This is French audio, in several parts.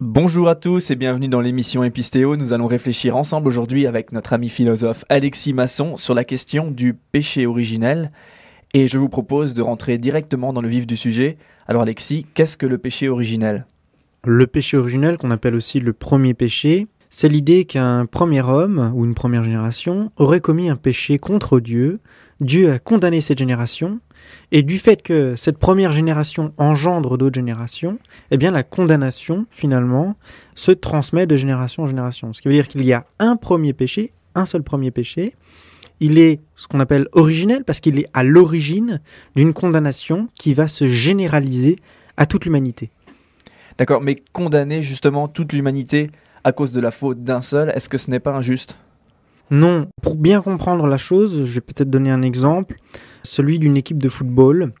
Bonjour à tous et bienvenue dans l'émission Épistéo. Nous allons réfléchir ensemble aujourd'hui avec notre ami philosophe Alexis Masson sur la question du péché originel. Et je vous propose de rentrer directement dans le vif du sujet. Alors Alexis, qu'est-ce que le péché originel? Le péché originel, qu'on appelle aussi le premier péché, c'est l'idée qu'un premier homme ou une première génération aurait commis un péché contre Dieu. Dieu a condamné cette génération et du fait que cette première génération engendre d'autres générations, eh la condamnation, finalement, se transmet de génération en génération. Ce qui veut dire qu'il y a un premier péché, un seul premier péché. Il est ce qu'on appelle originel parce qu'il est à l'origine d'une condamnation qui va se généraliser à toute l'humanité. D'accord, mais condamner justement toute l'humanité à cause de la faute d'un seul, est-ce que ce n'est pas injuste? Non, pour bien comprendre la chose, je vais peut-être donner un exemple celui d'une équipe de football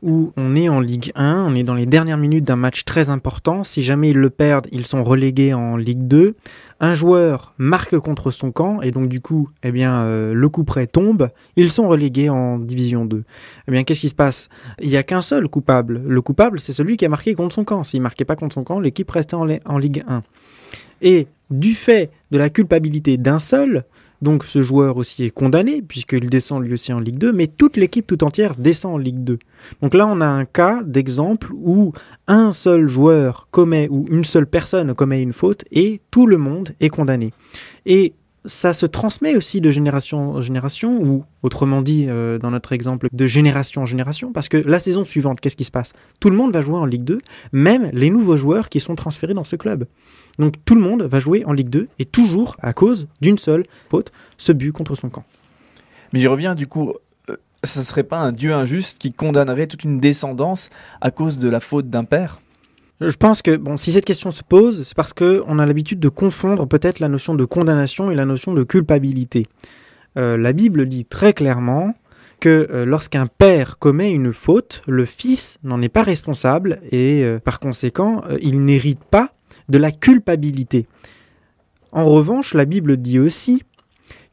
où on est en Ligue 1, on est dans les dernières minutes d'un match très important. Si jamais ils le perdent, ils sont relégués en Ligue 2. Un joueur marque contre son camp et donc du coup, eh bien, euh, le coup près tombe. Ils sont relégués en Division 2. Eh bien, qu'est-ce qui se passe? Il n'y a qu'un seul coupable. Le coupable, c'est celui qui a marqué contre son camp. S'il marquait pas contre son camp, l'équipe restait en Ligue 1. Et du fait de la culpabilité d'un seul, donc ce joueur aussi est condamné, puisqu'il descend lui aussi en Ligue 2, mais toute l'équipe tout entière descend en Ligue 2. Donc là, on a un cas d'exemple où un seul joueur commet, ou une seule personne commet une faute, et tout le monde est condamné. Et ça se transmet aussi de génération en génération, ou autrement dit, euh, dans notre exemple, de génération en génération, parce que la saison suivante, qu'est-ce qui se passe? Tout le monde va jouer en Ligue 2, même les nouveaux joueurs qui sont transférés dans ce club. Donc tout le monde va jouer en Ligue 2, et toujours à cause d'une seule faute, ce but contre son camp. Mais j'y reviens, du coup, euh, ce ne serait pas un Dieu injuste qui condamnerait toute une descendance à cause de la faute d'un père? Je pense que bon, si cette question se pose, c'est parce qu'on a l'habitude de confondre peut-être la notion de condamnation et la notion de culpabilité. Euh, la Bible dit très clairement que euh, lorsqu'un père commet une faute, le fils n'en est pas responsable et euh, par conséquent, il n'hérite pas de la culpabilité. En revanche, la Bible dit aussi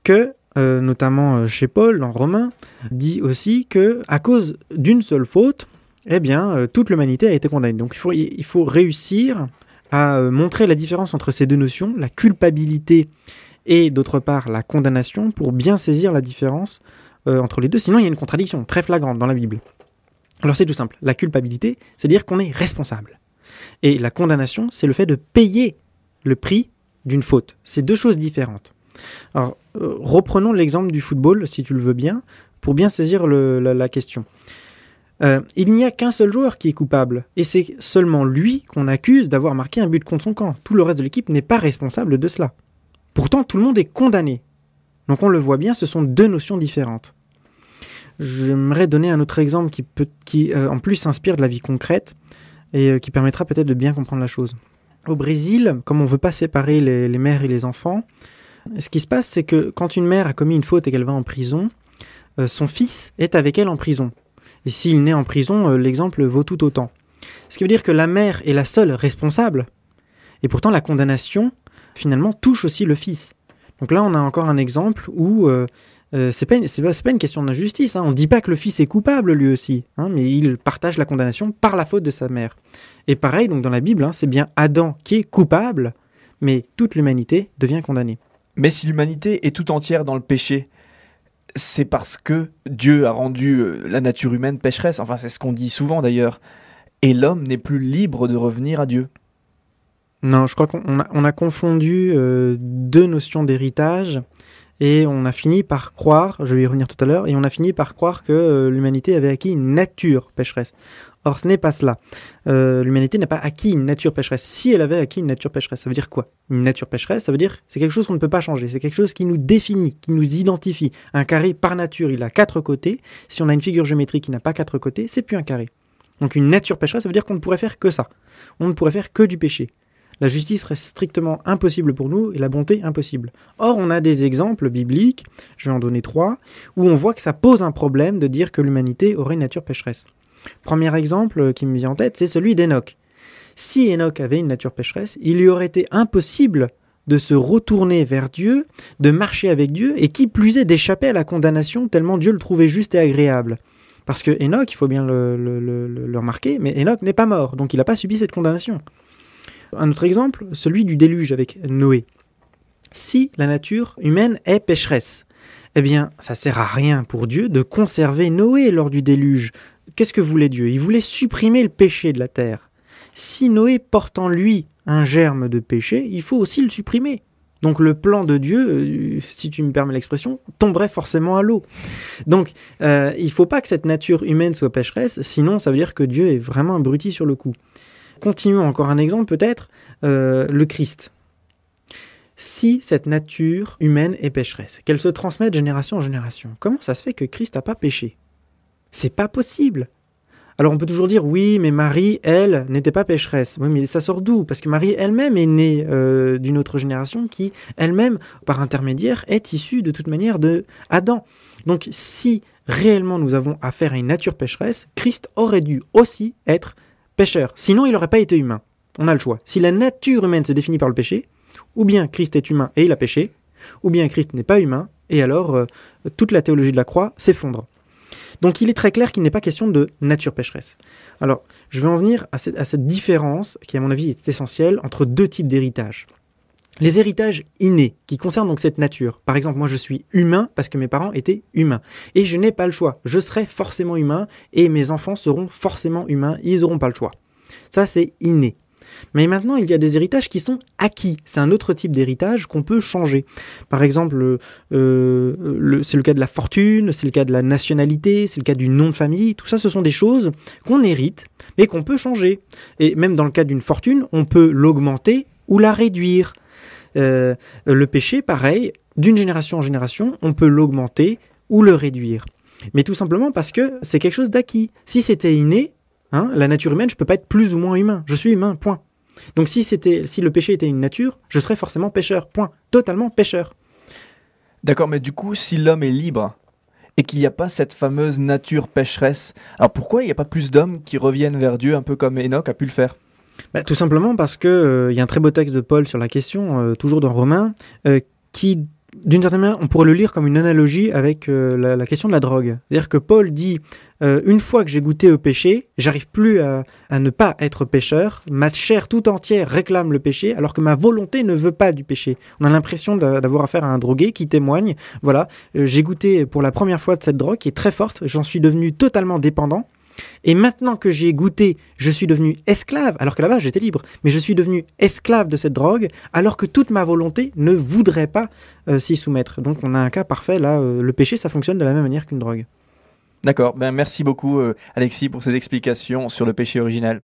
que, notamment chez Paul en Romain, dit aussi que à cause d'une seule faute, eh bien, euh, toute l'humanité a été condamnée. Donc il faut, réussir à euh, montrer la différence entre ces deux notions, la culpabilité et d'autre part la condamnation, pour bien saisir la différence euh, entre les deux. Sinon, il y a une contradiction très flagrante dans la Bible. Alors c'est tout simple. La culpabilité, c'est dire qu'on est responsable. Et la condamnation, c'est le fait de payer le prix d'une faute. C'est deux choses différentes. Alors, reprenons l'exemple du football, si tu le veux bien, pour bien saisir la, question. Euh, il n'y a qu'un seul joueur qui est coupable, et c'est seulement lui qu'on accuse d'avoir marqué un but contre son camp. Tout le reste de l'équipe n'est pas responsable de cela. Pourtant, tout le monde est condamné. Donc on le voit bien, ce sont deux notions différentes. J'aimerais donner un autre exemple qui, peut, qui euh, en plus s'inspire de la vie concrète et euh, qui permettra peut-être de bien comprendre la chose. Au Brésil, comme on ne veut pas séparer les, les mères et les enfants, ce qui se passe, c'est que quand une mère a commis une faute et qu'elle va en prison, son fils est avec elle en prison. Et s'il naît en prison, euh, l'exemple vaut tout autant. Ce qui veut dire que la mère est la seule responsable. Et pourtant, la condamnation, finalement, touche aussi le fils. Donc là, on a encore un exemple où euh, euh c'est pas, pas, une question d'injustice. Hein. On ne dit pas que le fils est coupable lui aussi, hein, mais il partage la condamnation par la faute de sa mère. Et pareil, donc dans la Bible, hein, c'est bien Adam qui est coupable, mais toute l'humanité devient condamnée. Mais si l'humanité est tout entière dans le péché, c'est parce que Dieu a rendu euh, la nature humaine pécheresse. Enfin, c'est ce qu'on dit souvent d'ailleurs. Et l'homme n'est plus libre de revenir à Dieu. Non, je crois qu'on a, confondu euh, deux notions d'héritage et on a fini par croire, je vais y revenir tout à l'heure, et on a fini par croire que euh, l'humanité avait acquis une nature pécheresse. Or, ce n'est pas cela. Euh, l'humanité n'a pas acquis une nature pécheresse. Si elle avait acquis une nature pécheresse, ça veut dire quoi? Une nature pécheresse, ça veut dire c'est quelque chose qu'on ne peut pas changer. C'est quelque chose qui nous définit, qui nous identifie. Un carré, par nature, il a quatre côtés. Si on a une figure géométrique qui n'a pas quatre côtés, c'est plus un carré. Donc une nature pécheresse, ça veut dire qu'on ne pourrait faire que ça. On ne pourrait faire que du péché. La justice reste strictement impossible pour nous et la bonté impossible. Or, on a des exemples bibliques, je vais en donner trois, où on voit que ça pose un problème de dire que l'humanité aurait une nature pécheresse. Premier exemple qui me vient en tête, c'est celui d'Enoch. Si Enoch avait une nature pécheresse, il lui aurait été impossible de se retourner vers Dieu, de marcher avec Dieu, et qui plus est d'échapper à la condamnation tellement Dieu le trouvait juste et agréable. Parce que Enoch, il faut bien le, remarquer, mais Enoch n'est pas mort, donc il n'a pas subi cette condamnation. Un autre exemple, celui du déluge avec Noé. Si la nature humaine est pécheresse, eh bien, ça sert à rien pour Dieu de conserver Noé lors du déluge. Qu'est-ce que voulait Dieu? Il voulait supprimer le péché de la terre. Si Noé porte en lui un germe de péché, il faut aussi le supprimer. Donc le plan de Dieu, euh, si tu me permets l'expression, tomberait forcément à l'eau. Donc euh, il ne faut pas que cette nature humaine soit pécheresse, sinon ça veut dire que Dieu est vraiment abruti sur le coup. Continuons encore un exemple peut-être, euh, le Christ si cette nature humaine est pécheresse, qu'elle se transmet de génération en génération, comment ça se fait que Christ n'a pas péché? C'est pas possible. Alors on peut toujours dire oui, mais Marie, elle, n'était pas pécheresse. Oui, mais ça sort d'où? Parce que Marie elle-même est née euh, d'une autre génération qui, elle-même, par intermédiaire, est issue de toute manière de Adam. Donc si réellement nous avons affaire à une nature pécheresse, Christ aurait dû aussi être pécheur. Sinon, il n'aurait pas été humain. On a le choix. Si la nature humaine se définit par le péché, ou bien Christ est humain et il a péché, ou bien Christ n'est pas humain, et alors euh, toute la théologie de la croix s'effondre. Donc il est très clair qu'il n'est pas question de nature pécheresse. Alors je vais en venir à cette, différence qui à mon avis est essentielle entre deux types d'héritage. Les héritages innés, qui concernent donc cette nature. Par exemple, moi je suis humain parce que mes parents étaient humains. Et je n'ai pas le choix. Je serai forcément humain et mes enfants seront forcément humains. Ils n'auront pas le choix. Ça, c'est inné. Mais maintenant, il y a des héritages qui sont acquis. C'est un autre type d'héritage qu'on peut changer. Par exemple, euh, c'est le cas de la fortune, c'est le cas de la nationalité, c'est le cas du nom de famille. Tout ça, ce sont des choses qu'on hérite, mais qu'on peut changer. Et même dans le cas d'une fortune, on peut l'augmenter ou la réduire. Euh, le péché, pareil, d'une génération en génération, on peut l'augmenter ou le réduire. Mais tout simplement parce que c'est quelque chose d'acquis. Si c'était inné, Hein, la nature humaine, je peux pas être plus ou moins humain. Je suis humain, point. Donc si c'était, si le péché était une nature, je serais forcément pécheur, point. Totalement pécheur. D'accord, mais du coup, si l'homme est libre et qu'il n'y a pas cette fameuse nature pécheresse, alors pourquoi il n'y a pas plus d'hommes qui reviennent vers Dieu un peu comme Enoch a pu le faire? Bah, Tout simplement parce que euh, il y a un très beau texte de Paul sur la question, euh, toujours dans Romains, euh, qui d'une certaine manière, on pourrait le lire comme une analogie avec la, la, question de la drogue. C'est-à-dire que Paul dit euh, une fois que j'ai goûté au péché, j'arrive plus à, ne pas être pécheur. Ma chair tout entière réclame le péché, alors que ma volonté ne veut pas du péché. On a l'impression d'avoir affaire à un drogué qui témoigne. Voilà, euh, j'ai goûté pour la première fois de cette drogue qui est très forte. J'en suis devenu totalement dépendant. Et maintenant que j'ai goûté, je suis devenu esclave, alors que là-bas j'étais libre, mais je suis devenu esclave de cette drogue, alors que toute ma volonté ne voudrait pas euh, s'y soumettre. Donc on a un cas parfait, là, le péché ça fonctionne de la même manière qu'une drogue. D'accord, ben merci beaucoup euh, Alexis pour ces explications sur le péché original.